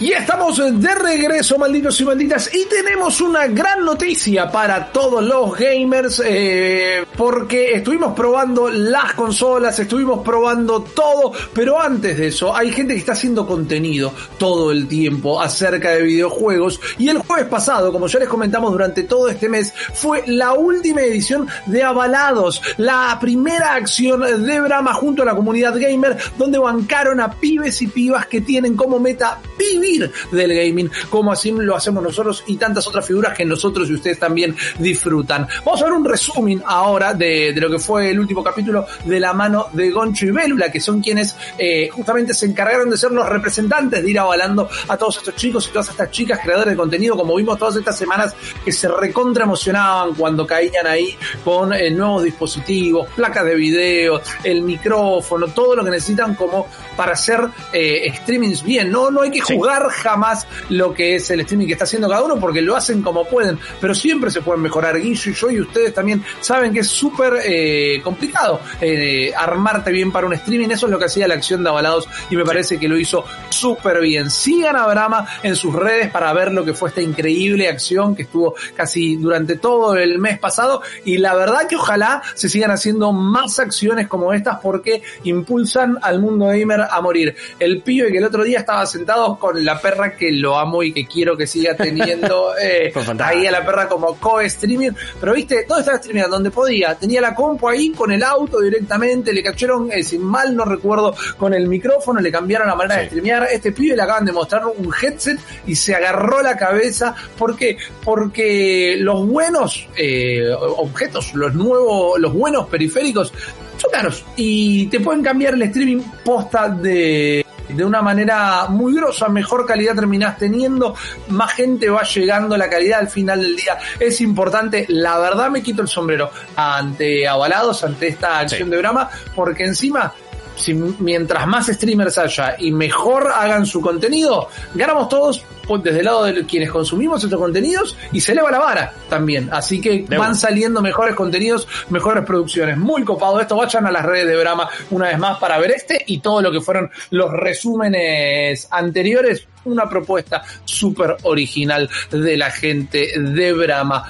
Y estamos de regreso, malditos y malditas, y tenemos una gran noticia para todos los gamers, eh, porque estuvimos probando las consolas, estuvimos probando todo, pero antes de eso hay gente que está haciendo contenido todo el tiempo acerca de videojuegos, y el jueves pasado, como ya les comentamos durante todo este mes, fue la última edición de Avalados, la primera acción de Brahma junto a la comunidad gamer, donde bancaron a pibes y pibas que tienen como meta vivir del gaming, como así lo hacemos nosotros y tantas otras figuras que nosotros y ustedes también disfrutan. Vamos a ver un resumen ahora de, de lo que fue el último capítulo de la mano de Goncho y Bélula, que son quienes eh, justamente se encargaron de ser los representantes de ir avalando a todos estos chicos y todas estas chicas creadores de contenido, como vimos todas estas semanas, que se recontra emocionaban cuando caían ahí con eh, nuevos dispositivos, placas de video, el micrófono, todo lo que necesitan como para hacer eh, streamings bien. No, no hay que jugar jamás lo que es el streaming que está haciendo cada uno porque lo hacen como pueden, pero siempre se pueden mejorar. Guillo y yo y ustedes también saben que es súper eh, complicado eh, armarte bien para un streaming. Eso es lo que hacía la acción de Avalados y me parece que lo hizo súper bien. Sigan a Brahma en sus redes para ver lo que fue esta increíble acción que estuvo casi durante todo el mes pasado y la verdad que ojalá se sigan haciendo más acciones como estas porque impulsan al mundo gamer a morir. El pibe que el otro día estaba sentado con la perra que lo amo y que quiero que siga teniendo eh, ahí a la perra como co-streaming. Pero viste, todo estaba streaming donde podía. Tenía la compu ahí con el auto directamente, le cacharon, eh, si mal no recuerdo, con el micrófono, le cambiaron la manera de streamear. Este pibe le acaban de mostrar un headset y se agarró la cabeza. ¿Por qué? Porque los buenos eh, objetos, los nuevos, los buenos periféricos son caros y te pueden cambiar el streaming posta de de una manera muy grosa, mejor calidad terminás teniendo, más gente va llegando, la calidad al final del día es importante. La verdad me quito el sombrero ante avalados, ante esta acción de Brahma, porque encima si mientras más streamers haya y mejor hagan su contenido, ganamos todos desde el lado de quienes consumimos estos contenidos y se eleva la vara también. Así que van saliendo mejores contenidos, mejores producciones. Muy copado esto. Vayan a las redes de Brahma una vez más para ver este y todo lo que fueron los resúmenes anteriores. Una propuesta súper original de la gente de Brahma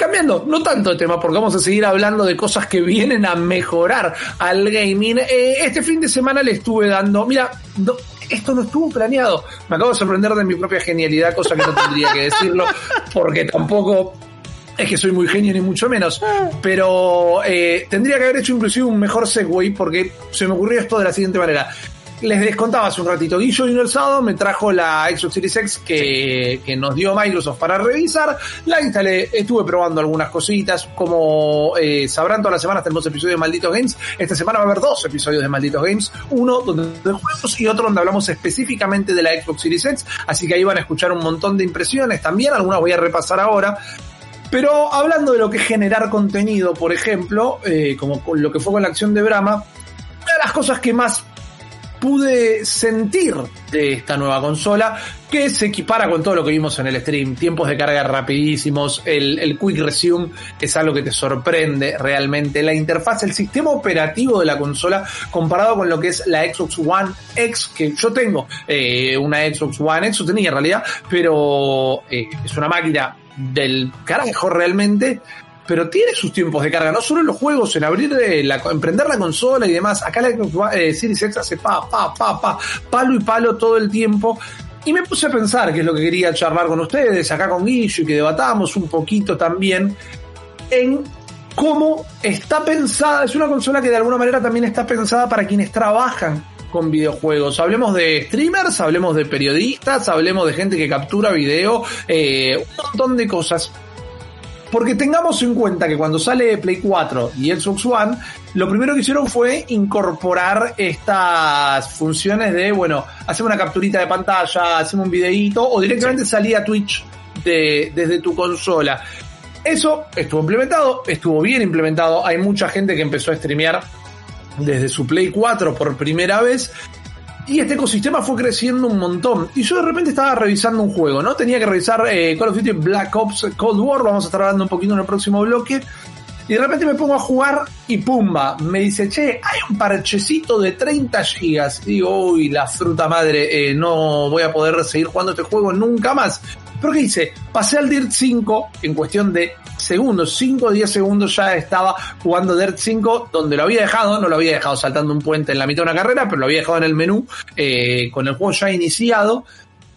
cambiando, no tanto de tema, porque vamos a seguir hablando de cosas que vienen a mejorar al gaming. Eh, este fin de semana le estuve dando, mira, esto no estuvo planeado. Me acabo de sorprender de mi propia genialidad, cosa que no tendría que decirlo, porque tampoco es que soy muy genio ni mucho menos, pero eh, tendría que haber hecho inclusive un mejor segue porque se me ocurrió esto de la siguiente manera les descontaba hace un ratito, Guillo vino el sábado, me trajo la Xbox Series X que, que, nos dio Microsoft para revisar, la instalé, estuve probando algunas cositas, como eh, sabrán todas las semanas tenemos episodios de Malditos Games, esta semana va a haber dos episodios de Malditos Games, uno donde de juegos y otro donde hablamos específicamente de la Xbox Series X, así que ahí van a escuchar un montón de impresiones también, algunas voy a repasar ahora, pero hablando de lo que es generar contenido, por ejemplo, eh, como con lo que fue con la acción de Brahma, una de las cosas que más pude sentir de esta nueva consola que se equipara con todo lo que vimos en el stream. Tiempos de carga rapidísimos, el, Quick Resume es algo que te sorprende realmente. La interfaz, el sistema operativo de la consola comparado con lo que es la Xbox One X, que yo tengo eh, una Xbox One X, tenía en realidad, pero eh, es una máquina del carajo realmente pero tiene sus tiempos de carga, no solo en los juegos, en abrir de la, emprender la consola y demás. Acá la eh, Series X hace pa, pa, pa, pa, palo y palo todo el tiempo. Y me puse a pensar, que es lo que quería charlar con ustedes, acá con Guillo, y que debatamos un poquito también, en cómo está pensada, es una consola que de alguna manera también está pensada para quienes trabajan con videojuegos. Hablemos de streamers, hablemos de periodistas, hablemos de gente que captura video, eh, un montón de cosas. Porque tengamos en cuenta que cuando sale Play 4 y Xbox One, lo primero que hicieron fue incorporar estas funciones de, bueno, hacemos una capturita de pantalla, hacemos un videíto o directamente salía a Twitch de, desde tu consola. Eso estuvo implementado, estuvo bien implementado. Hay mucha gente que empezó a streamear desde su Play 4 por primera vez. Y este ecosistema fue creciendo un montón. Y yo de repente estaba revisando un juego, ¿no? Tenía que revisar eh, Call of Duty Black Ops Cold War. Vamos a estar hablando un poquito en el próximo bloque. Y de repente me pongo a jugar y pumba, me dice, che, hay un parchecito de 30 gigas. digo, uy, la fruta madre, eh, no voy a poder seguir jugando este juego nunca más. Pero ¿qué hice? Pasé al Dirt 5 en cuestión de segundos, 5 o 10 segundos ya estaba jugando Dirt 5 donde lo había dejado, no lo había dejado saltando un puente en la mitad de una carrera, pero lo había dejado en el menú eh, con el juego ya iniciado.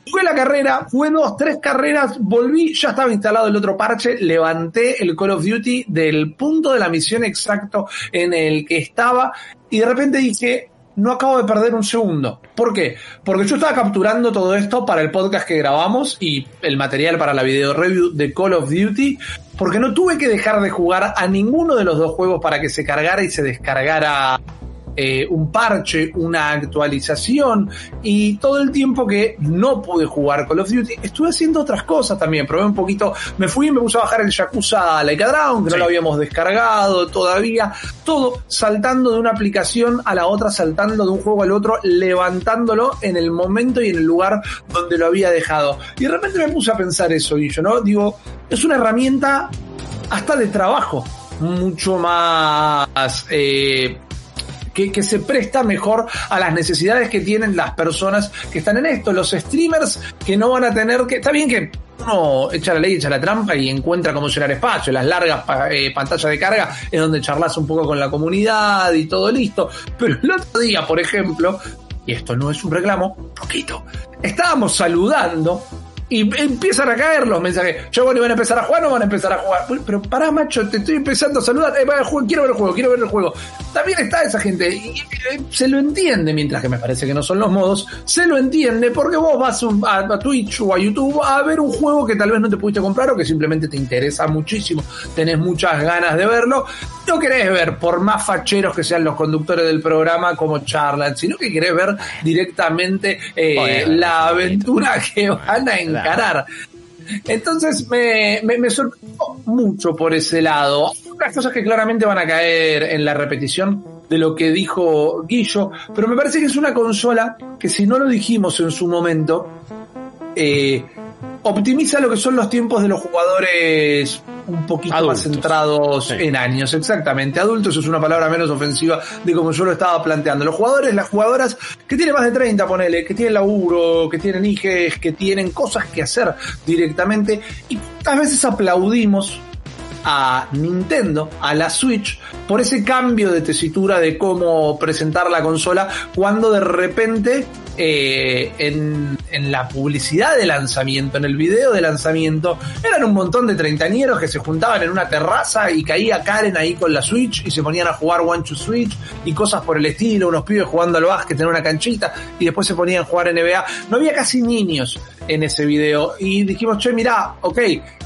Fue la carrera, fue dos, tres carreras, volví, ya estaba instalado el otro parche, levanté el Call of Duty del punto de la misión exacto en el que estaba y de repente dije, no acabo de perder un segundo. ¿Por qué? Porque yo estaba capturando todo esto para el podcast que grabamos y el material para la video review de Call of Duty, porque no tuve que dejar de jugar a ninguno de los dos juegos para que se cargara y se descargara eh, un parche, una actualización y todo el tiempo que no pude jugar Call of Duty, estuve haciendo otras cosas también. Probé un poquito, me fui y me puse a bajar el Yakuza Laika Drown, que no lo habíamos descargado todavía. Todo saltando de una aplicación a la otra, saltando de un juego al otro, levantándolo en el momento y en el lugar donde lo había dejado. Y de repente me puse a pensar eso, y yo, ¿no? Digo, es una herramienta hasta de trabajo mucho más eh, que, se presta mejor a las necesidades que tienen las personas que están en esto. Los streamers que no van a tener que... Está bien que uno echa la ley, echa la trampa y encuentra cómo llenar espacio. Las largas eh, pantallas de carga es donde charlas un poco con la comunidad y todo listo. Pero el otro día, por ejemplo, y esto no es un reclamo, poquito, estábamos saludando y empiezan a caer los mensajes. Yo, bueno, ¿y van a empezar a jugar o no van a empezar a jugar? Pero pará, macho, te estoy empezando a saludar. Eh, quiero ver el juego, quiero ver el juego. También está esa gente. Y, se lo entiende, mientras que me parece que no son los modos. Se lo entiende porque vos vas a, Twitch o a YouTube a ver un juego que tal vez no te pudiste comprar o que simplemente te interesa muchísimo. Tenés muchas ganas de verlo. No querés ver, por más facheros que sean los conductores del programa, como charlan, sino que querés ver directamente eh, la aventura que van a encontrar entonces me, me, sorprendió mucho por ese lado. Unas cosas que claramente van a caer en la repetición de lo que dijo Guillo, pero me parece que es una consola que si no lo dijimos en su momento, eh, optimiza lo que son los tiempos de los jugadores un poquito más centrados en años, exactamente. Adultos es una palabra menos ofensiva de como yo lo estaba planteando. Los jugadores, las jugadoras que tienen más de 30, ponele, que tienen laburo, que tienen hijes, que tienen cosas que hacer directamente y a veces aplaudimos a Nintendo, a la Switch, por ese cambio de tesitura de cómo presentar la consola cuando de repente eh, en, en, la publicidad de lanzamiento, en el video de lanzamiento, eran un montón de treintañeros que se juntaban en una terraza y caía Karen ahí con la Switch y se ponían a jugar One to Switch y cosas por el estilo, unos pibes jugando al básquet en una canchita y después se ponían a jugar NBA. No había casi niños en ese video y dijimos, che, mirá, ok,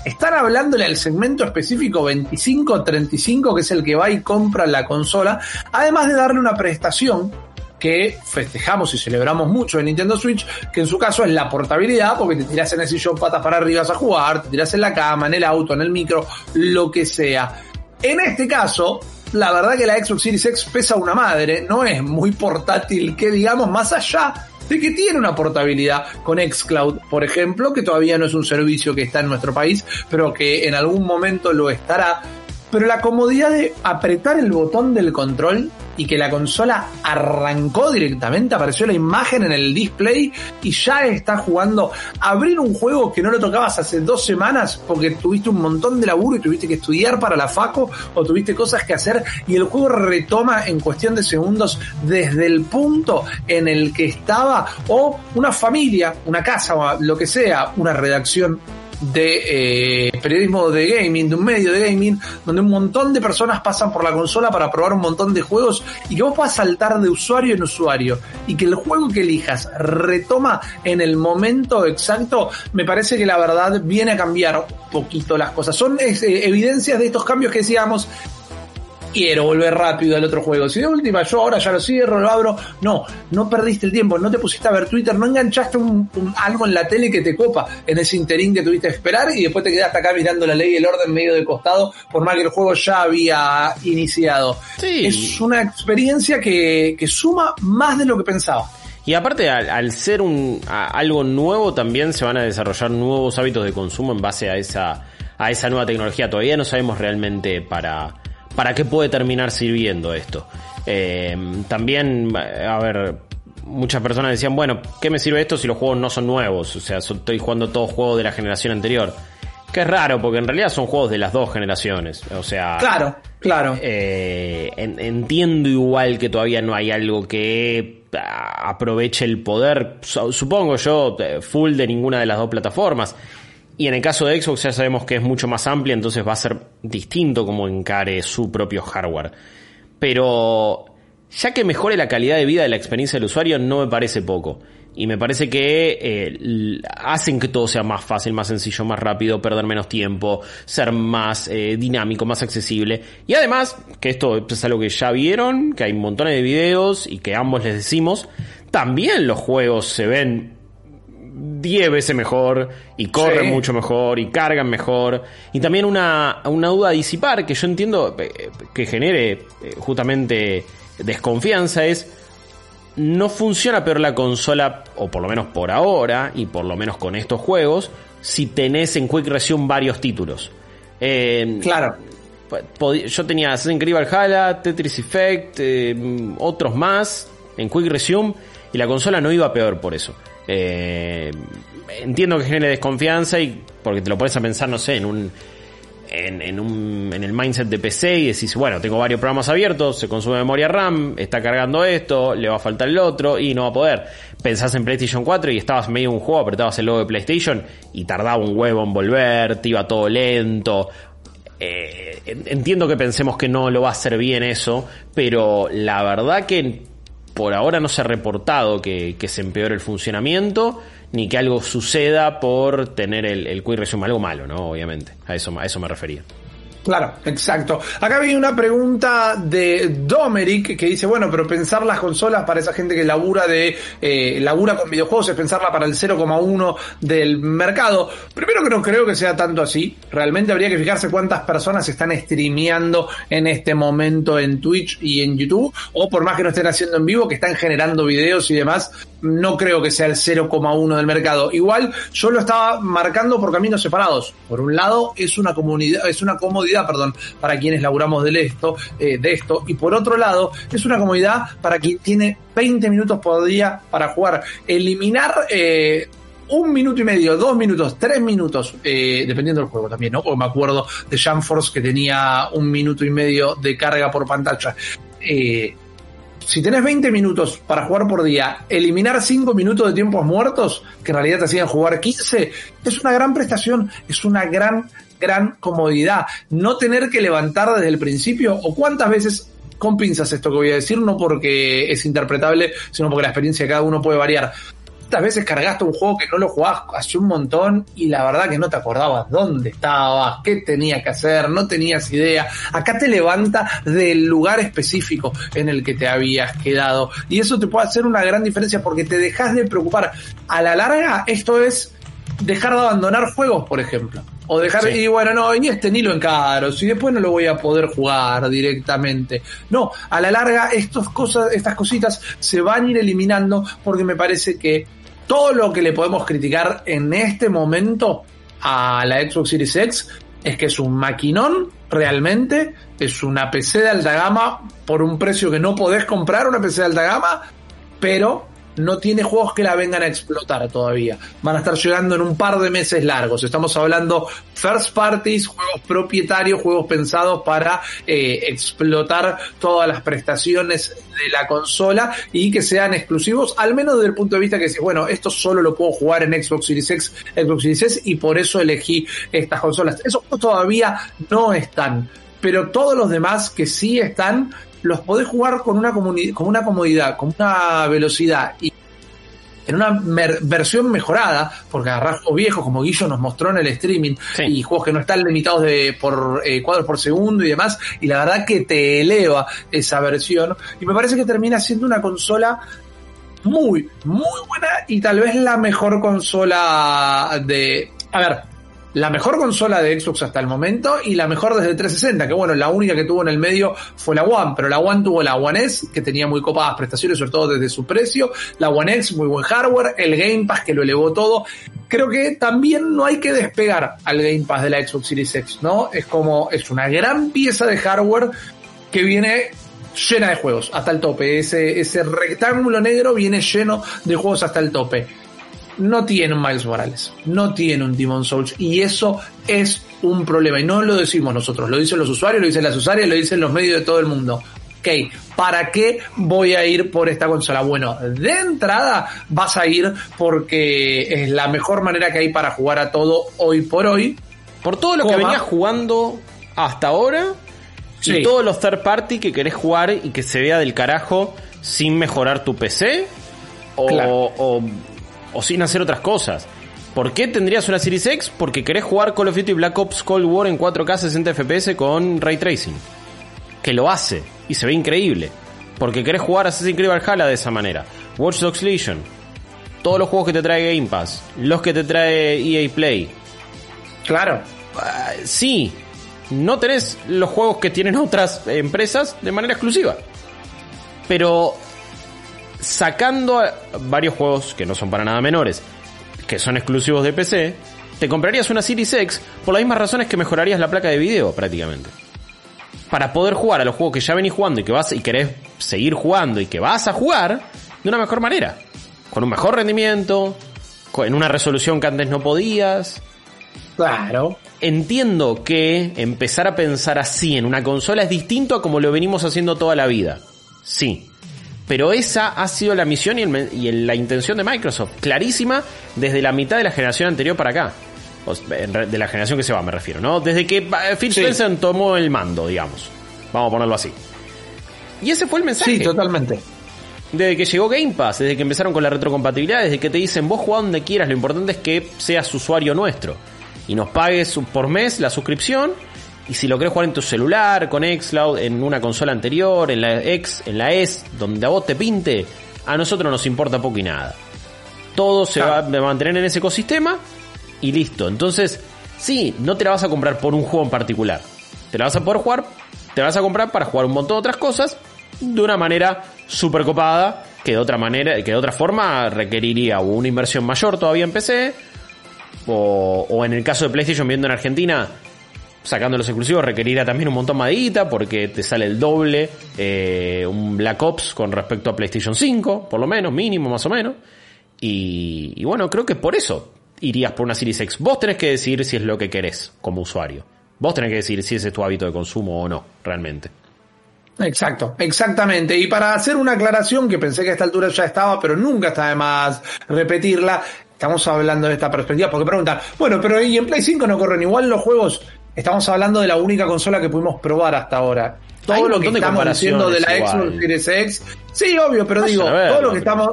están hablándole al segmento específico 25-35 que es el que va y compra la consola, además de darle una prestación que festejamos y celebramos mucho en Nintendo Switch, que en su caso es la portabilidad, porque te tiras en el sillón patas para arriba a jugar, te tiras en la cama, en el auto, en el micro, lo que sea. En este caso, la verdad que la Xbox Series X pesa una madre, no es muy portátil que digamos, más allá de que tiene una portabilidad con Xcloud, por ejemplo, que todavía no es un servicio que está en nuestro país, pero que en algún momento lo estará pero la comodidad de apretar el botón del control y que la consola arrancó directamente, apareció la imagen en el display y ya está jugando. Abrir un juego que no lo tocabas hace dos semanas porque tuviste un montón de laburo y tuviste que estudiar para la FACO o tuviste cosas que hacer y el juego retoma en cuestión de segundos desde el punto en el que estaba o una familia, una casa o lo que sea, una redacción de eh, periodismo de gaming, de un medio de gaming, donde un montón de personas pasan por la consola para probar un montón de juegos y que vos puedas saltar de usuario en usuario y que el juego que elijas retoma en el momento exacto, me parece que la verdad viene a cambiar un poquito las cosas. Son eh, evidencias de estos cambios que decíamos quiero volver rápido al otro juego. Si de última yo ahora ya lo cierro, lo abro. No, no perdiste el tiempo, no te pusiste a ver Twitter, no enganchaste un, algo en la tele que te copa en ese interín que tuviste que esperar y después te quedaste acá mirando la ley y el orden medio de costado, por más que el juego ya había iniciado. Es una experiencia que, que suma más de lo que pensaba. Y aparte, al, ser un, algo nuevo, también se van a desarrollar nuevos hábitos de consumo en base a esa, a esa nueva tecnología. Todavía no sabemos realmente para, para qué puede terminar sirviendo esto. Eh, también, a ver, muchas personas decían, bueno, ¿qué me sirve esto si los juegos no son nuevos? O sea, estoy jugando todos juegos de la generación anterior. Que es raro, porque en realidad son juegos de las dos generaciones. O sea. Claro, claro. Eh, entiendo igual que todavía no hay algo que aproveche el poder, supongo yo, eh, full de ninguna de las dos plataformas. Y en el caso de Xbox ya sabemos que es mucho más amplia, entonces va a ser distinto como encare su propio hardware. Pero ya que mejore la calidad de vida de la experiencia del usuario no me parece poco. Y me parece que eh, hacen que todo sea más fácil, más sencillo, más rápido, perder menos tiempo, ser más eh, dinámico, más accesible. Y además, que esto es algo que ya vieron, que hay montones de videos y que ambos les decimos, también los juegos se ven 10 veces mejor y corren mucho mejor y cargan mejor. Y también una, una duda a disipar que yo entiendo eh, que genere eh, justamente desconfianza es no funciona peor la consola, o por lo menos por ahora, y por lo menos con estos juegos, si tenés en Quick Resume varios títulos. Eh, claro. Yo tenía Assassin's Creed Valhalla, Tetris Effect, otros más en Quick Resume, y la consola no iba peor por eso. Eh, entiendo que genere desconfianza y porque te lo pones a pensar, no sé, en un, en, un, en el mindset de PC y decís, bueno, tengo varios programas abiertos, se consume memoria RAM, está cargando esto, le va a faltar el otro y no va a poder. Pensás en PlayStation 4 y estabas medio un juego, apretabas el logo de PlayStation y tardaba un huevo en volver, te iba todo lento. Eh, entiendo que pensemos que no lo va a hacer bien eso, pero la verdad que por ahora no se ha reportado que, se empeore el funcionamiento ni que algo suceda por tener el, el algo malo, ¿no? Obviamente, a eso, a eso me refería. Claro, exacto. Acá viene una pregunta de Domeric que dice, bueno, pero pensar las consolas para esa gente que labura de eh, labura con videojuegos es pensarla para el 0,1 del mercado. Primero que no creo que sea tanto así. Realmente habría que fijarse cuántas personas están streameando en este momento en Twitch y en YouTube, o por más que no estén haciendo en vivo, que están generando videos y demás. No creo que sea el 0,1 del mercado. Igual yo lo estaba marcando por caminos separados. Por un lado es una comunidad, es una comodidad perdón, para quienes laburamos de esto, eh, de esto, y por otro lado, es una comodidad para quien tiene 20 minutos por día para jugar. Eliminar eh, un minuto y medio, dos minutos, tres minutos, eh, dependiendo del juego también, ¿no? Porque me acuerdo de Jamforce que tenía un minuto y medio de carga por pantalla. si tenés 20 minutos para jugar por día, eliminar 5 minutos de tiempos muertos, que en realidad te hacían jugar 15, es una gran prestación, es una gran gran comodidad. No tener que levantar desde el principio o cuántas veces con pinzas esto que voy a decir, no porque es interpretable, sino porque la experiencia de cada uno puede variar. ¿Cuántas veces cargaste un juego que no lo jugabas hace un montón y la verdad que no te acordabas dónde estabas, qué tenías que hacer, no tenías idea? Acá te levanta del lugar específico en el que te habías quedado. Y eso te puede hacer una gran diferencia porque te dejas de preocupar. A la larga, esto es dejar de abandonar juegos, por ejemplo. O dejar, y bueno, no, ni este ni lo encaro, si después no lo voy a poder jugar directamente. No, a la larga estos cosas, estas cositas se van a ir eliminando porque me parece que todo lo que le podemos criticar en este momento a la Xbox Series X es que es un maquinón realmente, es una PC de alta gama por un precio que no podés comprar una PC de alta gama, pero no tiene juegos que la vengan a explotar todavía. Van a estar llegando en un par de meses largos. Estamos hablando first parties, juegos propietarios, juegos pensados para eh, explotar todas las prestaciones de la consola y que sean exclusivos, al menos desde el punto de vista que si, bueno, esto solo lo puedo jugar en Xbox Series X, Xbox Series S y por eso elegí estas consolas. Esos todavía no están, pero todos los demás que sí están, los podés jugar con una, con una comodidad, con una velocidad y en una versión mejorada, porque agarrar juegos viejos, como Guillo nos mostró en el streaming, y juegos que no están limitados de, por eh, cuadros por segundo y demás, y la verdad que te eleva esa versión, y me parece que termina siendo una consola muy, muy buena y tal vez la mejor consola de... A ver, la mejor consola de Xbox hasta el momento y la mejor desde 360, que bueno, la única que tuvo en el medio fue la One, pero la One tuvo la One S, que tenía muy copadas prestaciones, sobre todo desde su precio, la One X, muy buen hardware, el Game Pass que lo elevó todo. Creo que también no hay que despegar al Game Pass de la Xbox Series X, ¿no? Es como, es una gran pieza de hardware que viene llena de juegos hasta el tope. Ese, ese rectángulo negro viene lleno de juegos hasta el tope no tiene un Miles Morales, no tiene un Demon Souls y eso es un problema y no lo decimos nosotros, lo dicen los usuarios, lo dicen las usuarias, lo dicen los medios de todo el mundo. Ok, ¿para qué voy a ir por esta consola? Bueno, de entrada vas a ir porque es la mejor manera que hay para jugar a todo hoy por hoy. Por todo lo que venías jugando hasta ahora y todos los third party que querés jugar y que se vea del carajo sin mejorar tu PC o o sin hacer otras cosas. ¿Por qué tendrías una Series X? Porque querés jugar Call of Duty Black Ops Cold War en 4K 60 FPS con Ray Tracing. Que lo hace y se ve increíble. Porque querés jugar Assassin's Creed Valhalla de esa manera. Watch Dogs Legion. Todos los juegos que te trae Game Pass. Los que te trae EA Play. Claro. Ah, sí. No tenés los juegos que tienen otras empresas de manera exclusiva. Pero sacando varios juegos que no son para nada menores, que son exclusivos de PC, te comprarías una Series X por las mismas razones que mejorarías la placa de video prácticamente. Para poder jugar a los juegos que ya venís jugando y que vas y querés seguir jugando y que vas a jugar de una mejor manera. Con un mejor rendimiento, en una resolución que antes no podías. Claro. Entiendo que empezar a pensar así en una consola es distinto a como lo venimos haciendo toda la vida. Sí. Pero esa ha sido la misión y, la intención de Microsoft, clarísima desde la mitad de la generación anterior para acá. de la generación que se va, me refiero, ¿no? Desde que eh, Phil Spencer tomó el mando, digamos. Vamos a ponerlo así. Y ese fue el mensaje. Sí, totalmente. Desde que llegó Game Pass, desde que empezaron con la retrocompatibilidad, desde que te dicen vos jugá donde quieras, lo importante es que seas usuario nuestro. Y nos pagues por mes la suscripción y si lo querés jugar en tu celular, con Xcloud, en una consola anterior, en la X, en la S, donde a vos te pinte, a nosotros nos importa poco y nada. Todo se va a mantener en ese ecosistema y listo. Entonces, sí, no te la vas a comprar por un juego en particular. Te la vas a poder jugar, te la vas a comprar para jugar un montón de otras cosas de una manera súper copada, que de otra manera, que de otra forma requeriría una inversión mayor todavía en PC, o, o en el caso de PlayStation viendo en Argentina, sacando los exclusivos requerirá también un montón más porque te sale el doble eh, un Black Ops con respecto a PlayStation 5, por lo menos, mínimo más o menos. Y, bueno, creo que por eso irías por una Series X. Vos tenés que decidir si es lo que querés como usuario. Vos tenés que decidir si ese es tu hábito de consumo o no, realmente. Exacto, exactamente. Y para hacer una aclaración que pensé que a esta altura ya estaba, pero nunca está de más repetirla, estamos hablando de esta perspectiva, porque preguntan, bueno, pero ¿y en Play 5 no corren igual los juegos? Estamos hablando de la única consola que pudimos probar hasta ahora. Todo lo que estamos haciendo de la Xbox Series X. Sí, obvio, pero digo, todo lo que estamos.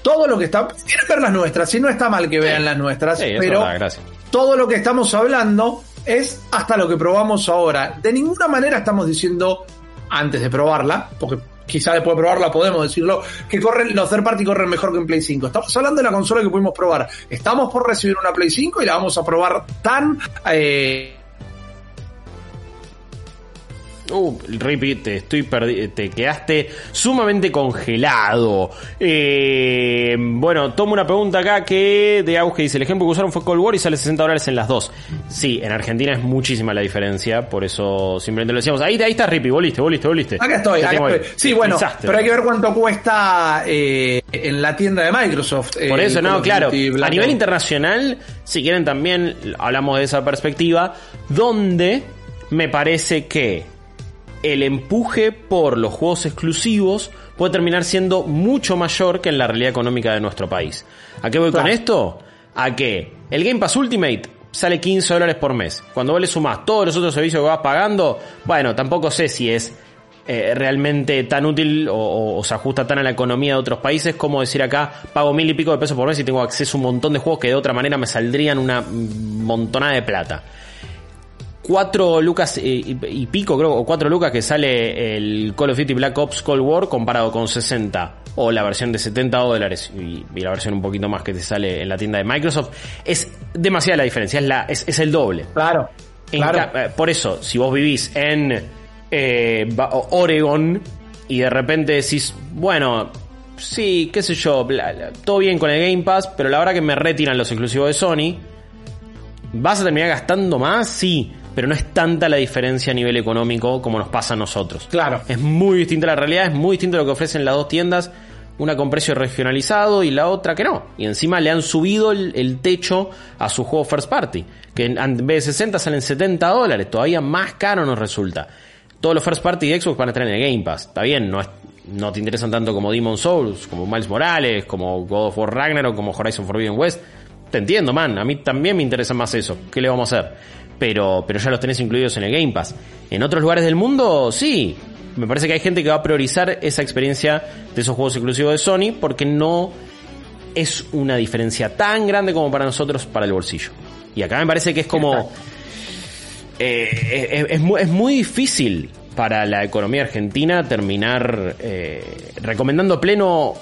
Todo lo que está. Quieren ver las nuestras, si no está mal que vean las nuestras, pero todo lo que estamos hablando es hasta lo que probamos ahora. De ninguna manera estamos diciendo, antes de probarla, porque quizá después de probarla podemos decirlo, que corren, los third party corren mejor que en Play 5. Estamos hablando de la consola que pudimos probar. Estamos por recibir una Play 5 y la vamos a probar tan eh, Uh, Rippy, te estoy te quedaste sumamente congelado. Eh, bueno, tomo una pregunta acá que de auge dice, el ejemplo que usaron fue Cold War y sale 60 dólares en las dos. Sí, en Argentina es muchísima la diferencia, por eso simplemente lo decíamos. Ahí, ahí está Rippy, voliste, voliste, voliste. Acá estoy, acá estoy. Sí, bueno, pero hay que ver cuánto cuesta eh, en la tienda de Microsoft. eh, Por eso, el Call no, claro. A nivel internacional, si quieren también hablamos de esa perspectiva, donde me parece que el empuje por los juegos exclusivos puede terminar siendo mucho mayor que en la realidad económica de nuestro país. ¿A qué voy Claro. con esto? A que el Game Pass Ultimate sale 15 dólares por mes. Cuando vos le sumás todos los otros servicios que vas pagando, bueno, tampoco sé si es eh, realmente tan útil o, o- o se ajusta tan a la economía de otros países como decir acá, pago mil y pico de pesos por mes y tengo acceso a un montón de juegos que de otra manera me saldrían una montonada de plata. 4 lucas eh, y, y pico, creo, o 4 lucas que sale el Call of Duty Black Ops Cold War comparado con 60 o la versión de 70 dólares y, y la versión un poquito más que te sale en la tienda de Microsoft, es demasiada la diferencia, es, la, es, es el doble. Claro. Claro. eh, por eso, si vos vivís en eh, Oregon y de repente decís, bueno, sí, qué sé yo, bla, bla, todo bien con el Game Pass, pero la verdad que me retiran los exclusivos de Sony, ¿vas a terminar gastando más? Sí, pero no es tanta la diferencia a nivel económico como nos pasa a nosotros. Claro. Es muy distinta la realidad, es muy distinto lo que ofrecen las dos tiendas. Una con precio regionalizado y la otra que no. Y encima le han subido el, el techo a su juego first party. Que en, en vez de 60 salen 70 dólares. Todavía más caro nos resulta. Todos los first party de Xbox van a estar en el Game Pass. Está bien, no, es- no te interesan tanto como Demon Souls, como Miles Morales, como God of War Ragnarok, como Horizon Forbidden West. Te entiendo, man. A mí también me interesa más eso. ¿Qué le vamos a hacer? Pero, pero ya los tenés incluidos en el Game Pass. En otros lugares del mundo, sí. Me parece que hay gente que va a priorizar esa experiencia de esos juegos exclusivos de Sony porque no es una diferencia tan grande como para nosotros para el bolsillo. Y acá me parece que es como... eh, es, es muy, es muy difícil para la economía argentina terminar eh, recomendando pleno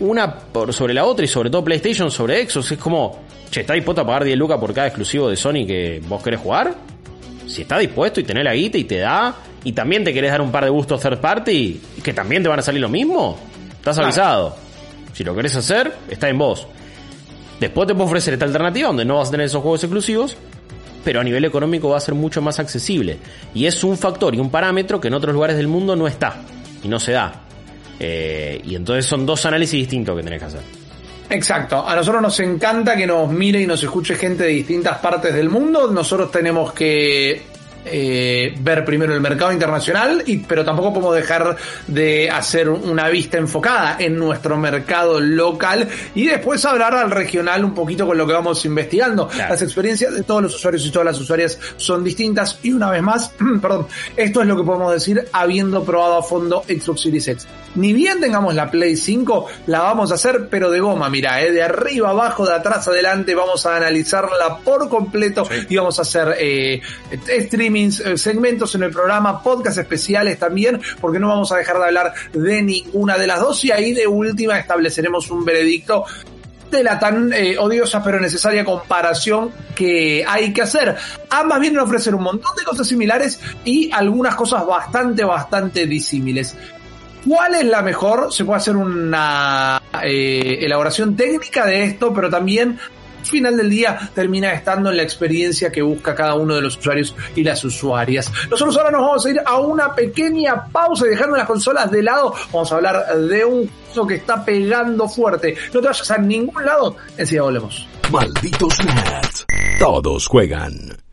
una por sobre la otra y sobre todo PlayStation sobre Xbox. Es como, che, ¿está dispuesto a pagar 10 lucas por cada exclusivo de Sony que vos querés jugar? Si está dispuesto y tenés la guita y te da, y también te querés dar un par de gustos third party, que también te van a salir lo mismo, estás Claro. avisado. Si lo querés hacer, está en vos. Después te puedo ofrecer esta alternativa donde no vas a tener esos juegos exclusivos, pero a nivel económico va a ser mucho más accesible. Y es un factor y un parámetro que en otros lugares del mundo no está y no se da. Eh, y entonces son dos análisis distintos que tenés que hacer. Exacto. A nosotros nos encanta que nos mire y nos escuche gente de distintas partes del mundo. Nosotros tenemos que eh, ver primero el mercado internacional, y, pero tampoco podemos dejar de hacer una vista enfocada en nuestro mercado local y después hablar al regional un poquito con lo que vamos investigando. Claro. Las experiencias de todos los usuarios y todas las usuarias son distintas y una vez más, perdón, esto es lo que podemos decir habiendo probado a fondo Xbox Series X. Ni bien tengamos la Play 5, la vamos a hacer, pero de goma, mira, eh, de arriba abajo, de atrás adelante, vamos a analizarla por completo y vamos a hacer eh, streamings, eh, segmentos en el programa, podcast especiales también, porque no vamos a dejar de hablar de ninguna de las dos y ahí de última estableceremos un veredicto de la tan eh, odiosa pero necesaria comparación que hay que hacer. Ambas vienen a ofrecer un montón de cosas similares y algunas cosas bastante, bastante disímiles. ¿Cuál es la mejor? Se puede hacer una eh, elaboración técnica de esto, pero también al final del día termina estando en la experiencia que busca cada uno de los usuarios y las usuarias. Nosotros ahora nos vamos a ir a una pequeña pausa y dejando las consolas de lado, vamos a hablar de un juego que está pegando fuerte. No te vayas a ningún lado, enseguida volvemos. Malditos nerds. Todos juegan.